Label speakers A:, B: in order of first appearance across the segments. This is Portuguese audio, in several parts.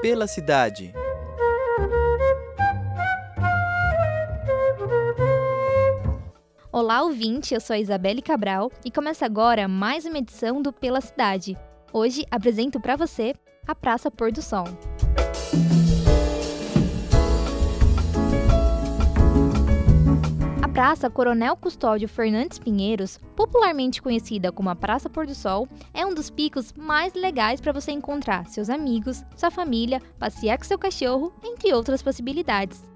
A: Pela cidade.
B: Olá, ouvinte, eu sou a Isabelle Cabral e começa agora mais uma edição do Pela Cidade. Hoje apresento para você a Praça Pôr do Sol. Praça Coronel Custódio Fernandes Pinheiros, popularmente conhecida como a Praça Pôr do Sol, é um dos picos mais legais para você encontrar seus amigos, sua família, passear com seu cachorro, entre outras possibilidades.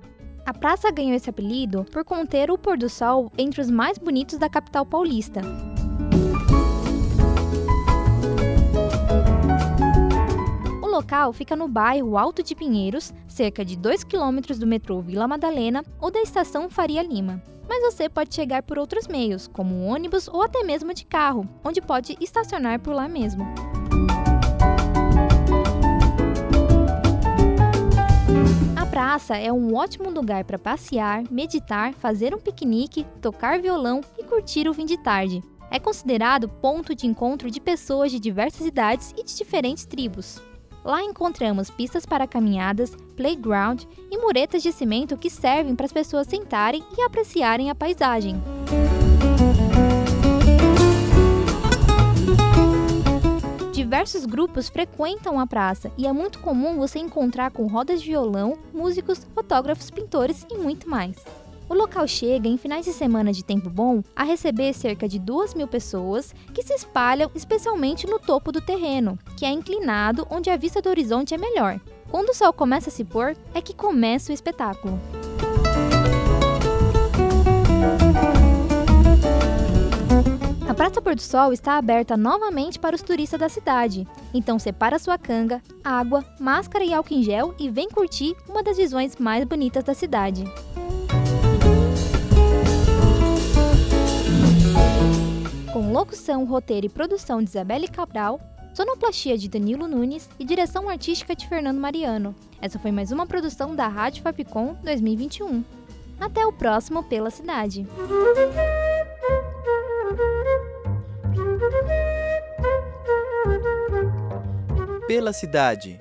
B: A praça ganhou esse apelido por conter o pôr do sol entre os mais bonitos da capital paulista. Local fica no bairro Alto de Pinheiros, cerca de 2 quilômetros do metrô Vila Madalena ou da estação Faria Lima. Mas você pode chegar por outros meios, como ônibus ou até mesmo de carro, onde pode estacionar por lá mesmo. A praça é um ótimo lugar para passear, meditar, fazer um piquenique, tocar violão e curtir o fim de tarde. É considerado ponto de encontro de pessoas de diversas idades e de diferentes tribos. Lá encontramos pistas para caminhadas, playground e muretas de cimento que servem para as pessoas sentarem e apreciarem a paisagem. Diversos grupos frequentam a praça e é muito comum você encontrar com rodas de violão, músicos, fotógrafos, pintores e muito mais. O local chega, em finais de semana de tempo bom, a receber cerca de 2 mil pessoas que se espalham especialmente no topo do terreno, que é inclinado onde a vista do horizonte é melhor. Quando o sol começa a se pôr, é que começa o espetáculo. A Praça Pôr do Sol está aberta novamente para os turistas da cidade. Então separa sua canga, água, máscara e álcool em gel e vem curtir uma das visões mais bonitas da cidade. Locução, roteiro e produção de Isabelle Cabral, sonoplastia de Danilo Nunes e direção artística de Fernando Mariano. Essa foi mais uma produção da Rádio Fapcom 2021. Até o próximo Pela Cidade.
A: Pela cidade.